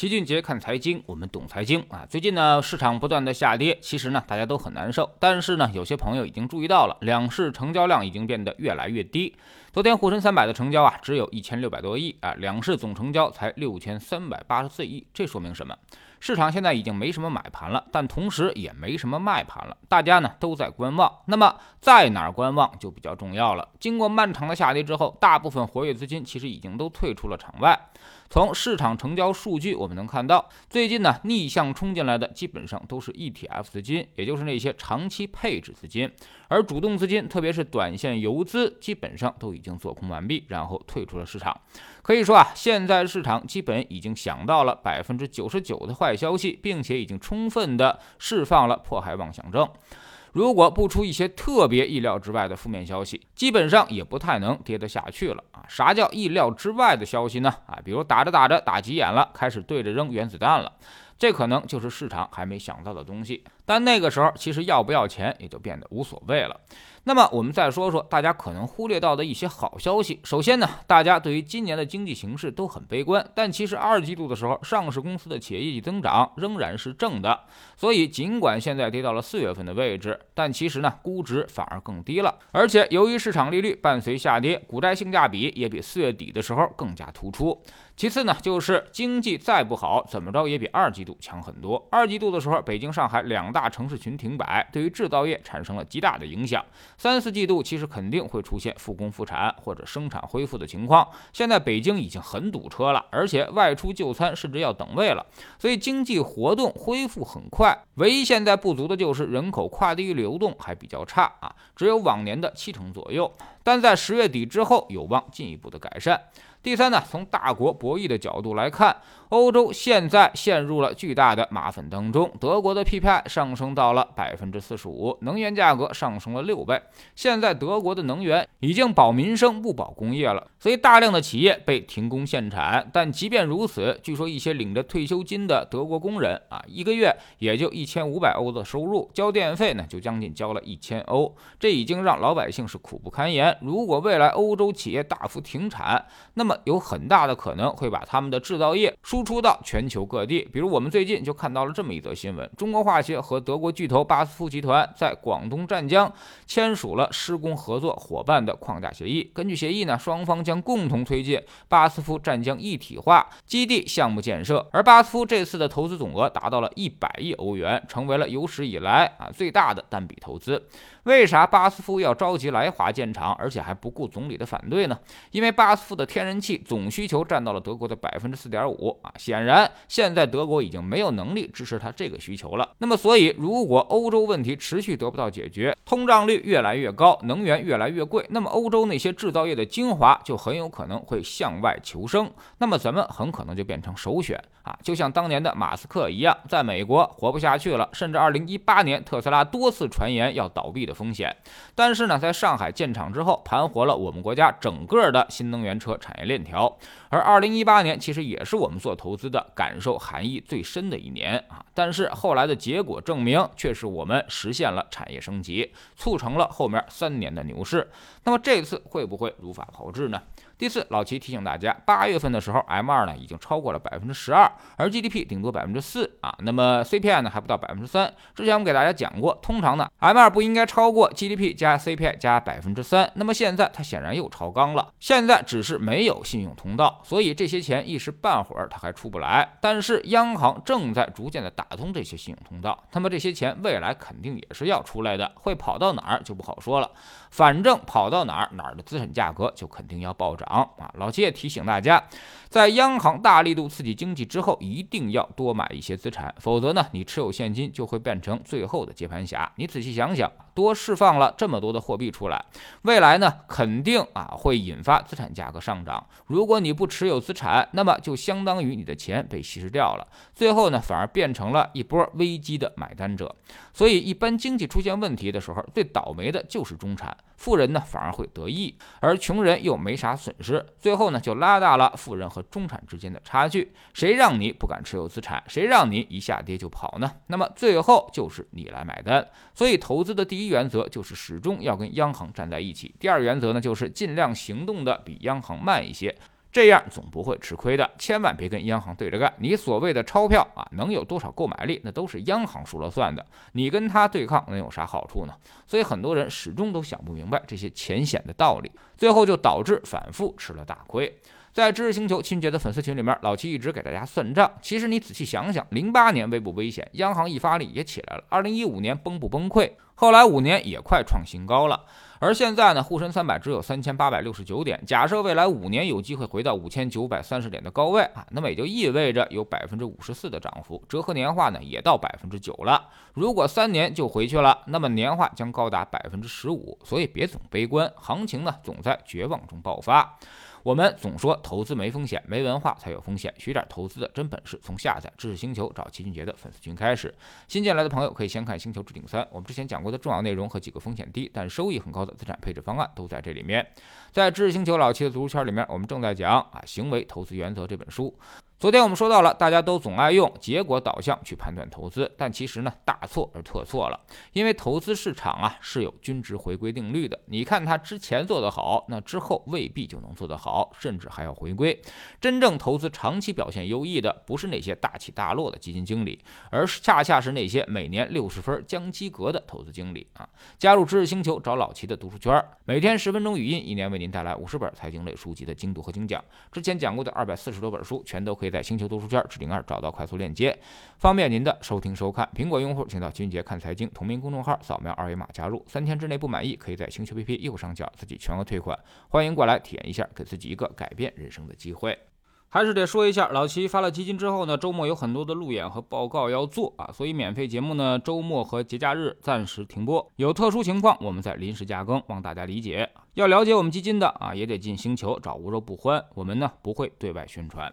齐俊杰看财经，我们懂财经啊。最近呢，市场不断的下跌，其实呢，大家都很难受。但是呢，有些朋友已经注意到了，两市成交量已经变得越来越低。昨天沪深三百的成交啊，只有一千六百多亿啊，两市总成交才六千三百八十四亿。这说明什么？市场现在已经没什么买盘了，但同时也没什么卖盘了。大家呢都在观望。那么在哪儿观望就比较重要了。经过漫长的下跌之后，大部分活跃资金其实已经都退出了场外。从市场成交数据我们能看到，最近呢逆向冲进来的基本上都是 ETF 资金，也就是那些长期配置资金。而主动资金，特别是短线游资，基本上都已已经做空完毕，然后退出了市场。可以说啊，现在市场基本已经想到了百分之九十九的坏消息，并且已经充分的释放了迫害妄想症。如果不出一些特别意料之外的负面消息，基本上也不太能跌得下去了啊。啥叫意料之外的消息呢？啊，比如打着打着打急眼了，开始对着扔原子弹了，这可能就是市场还没想到的东西。但那个时候，其实要不要钱也就变得无所谓了。那么我们再说说大家可能忽略到的一些好消息。首先呢，大家对于今年的经济形势都很悲观，但其实二季度的时候，上市公司的企业业绩增长仍然是正的。所以尽管现在跌到了四月份的位置，但其实呢，估值反而更低了。而且由于市场利率伴随下跌，股债性价比也比四月底的时候更加突出。其次呢，就是经济再不好，怎么着也比二季度强很多。二季度的时候，北京、上海两大城市群停摆，对于制造业产生了极大的影响。三四季度其实肯定会出现复工复产或者生产恢复的情况。现在北京已经很堵车了，而且外出就餐甚至要等位了，所以经济活动恢复很快。唯一现在不足的就是人口跨地域流动还比较差啊，只有往年的七成左右。但在十月底之后，有望进一步的改善。第三呢，从大国博弈的角度来看。欧洲现在陷入了巨大的麻烦当中。德国的 PPI 上升到了百分之四十五，能源价格上升了六倍。现在德国的能源已经保民生不保工业了，所以大量的企业被停工限产。但即便如此，据说一些领着退休金的德国工人啊，一个月也就一千五百欧的收入，交电费呢就将近交了一千欧，这已经让老百姓是苦不堪言。如果未来欧洲企业大幅停产，那么有很大的可能会把他们的制造业输。出到全球各地，比如我们最近就看到了这么一则新闻：中国化学和德国巨头巴斯夫集团在广东湛江签署了施工合作伙伴的框架协议。根据协议呢，双方将共同推进巴斯夫湛江一体化基地项目建设。而巴斯夫这次的投资总额达到了一百亿欧元，成为了有史以来啊最大的单笔投资。为啥巴斯夫要着急来华建厂，而且还不顾总理的反对呢？因为巴斯夫的天然气总需求占到了德国的百分之四点五啊，显然现在德国已经没有能力支持他这个需求了。那么，所以如果欧洲问题持续得不到解决，通胀率越来越高，能源越来越贵，那么欧洲那些制造业的精华就很有可能会向外求生，那么咱们很可能就变成首选啊，就像当年的马斯克一样，在美国活不下去了，甚至二零一八年特斯拉多次传言要倒闭的。风险，但是呢，在上海建厂之后，盘活了我们国家整个的新能源车产业链链条。而二零一八年其实也是我们做投资的感受含义最深的一年啊。但是后来的结果证明，却是我们实现了产业升级，促成了后面三年的牛市。那么这次会不会如法炮制呢？第四，老齐提醒大家，八月份的时候，M 二呢已经超过了百分之十二，而 GDP 顶多百分之四啊。那么 CPI 呢还不到百分之三。之前我们给大家讲过，通常呢 M 二不应该超过 GDP 加 CPI 加百分之三。那么现在它显然又超纲了，现在只是没有信用通道，所以这些钱一时半会儿它还出不来。但是央行正在逐渐的打通这些信用通道，那么这些钱未来肯定也是要出来的，会跑到哪儿就不好说了。反正跑到哪儿，哪儿的资产价格就肯定要暴涨。啊，老七也提醒大家，在央行大力度刺激经济之后，一定要多买一些资产，否则呢，你持有现金就会变成最后的接盘侠。你仔细想想。多释放了这么多的货币出来，未来呢肯定啊会引发资产价格上涨。如果你不持有资产，那么就相当于你的钱被稀释掉了，最后呢反而变成了一波危机的买单者。所以一般经济出现问题的时候，最倒霉的就是中产，富人呢反而会得益，而穷人又没啥损失，最后呢就拉大了富人和中产之间的差距。谁让你不敢持有资产？谁让你一下跌就跑呢？那么最后就是你来买单。所以投资的第一。原则就是始终要跟央行站在一起。第二原则呢，就是尽量行动的比央行慢一些。这样总不会吃亏的。千万别跟央行对着干，你所谓的钞票啊，能有多少购买力，那都是央行说了算的。你跟他对抗能有啥好处呢？所以很多人始终都想不明白这些浅显的道理，最后就导致反复吃了大亏。在知识星球清洁的粉丝群里面，老七一直给大家算账。其实你仔细想想，零八年危不危险？央行一发力也起来了。二零一五年崩不崩溃？后来五年也快创新高了。而现在呢，沪深三百只有三千八百六十九点。假设未来五年有机会回到五千九百三十点的高位啊，那么也就意味着有百分之五十四的涨幅，折合年化呢也到百分之九了。如果三年就回去了，那么年化将高达百分之十五。所以别总悲观，行情呢总在绝望中爆发。我们总说投资没风险，没文化才有风险。学点投资的真本事，从下载知识星球找齐俊杰的粉丝群开始。新进来的朋友可以先看《星球置顶三》，我们之前讲过的重要内容和几个风险低但收益很高的资产配置方案都在这里面。在知识星球老七的足球圈里面，我们正在讲《啊行为投资原则》这本书。昨天我们说到了，大家都总爱用结果导向去判断投资，但其实呢大错而特错了。因为投资市场啊是有均值回归定律的。你看它之前做得好，那之后未必就能做得好，甚至还要回归。真正投资长期表现优异的，不是那些大起大落的基金经理，而是恰恰是那些每年六十分将及格的投资经理啊！加入知识星球，找老齐的读书圈，每天十分钟语音，一年为您带来五十本财经类书籍的精读和精讲。之前讲过的二百四十多本书，全都可以在星球读书圈置顶二找到快速链接，方便您的收听收看。苹果用户请到金杰看财经同名公众号，扫描二维码加入。三天之内不满意，可以在星球 APP 右上角自己全额退款。欢迎过来体验一下，给自己一个改变人生的机会。还是得说一下，老齐发了基金之后呢，周末有很多的路演和报告要做啊，所以免费节目呢，周末和节假日暂时停播。有特殊情况，我们再临时加更，望大家理解。要了解我们基金的啊，也得进星球找无肉不欢，我们呢不会对外宣传。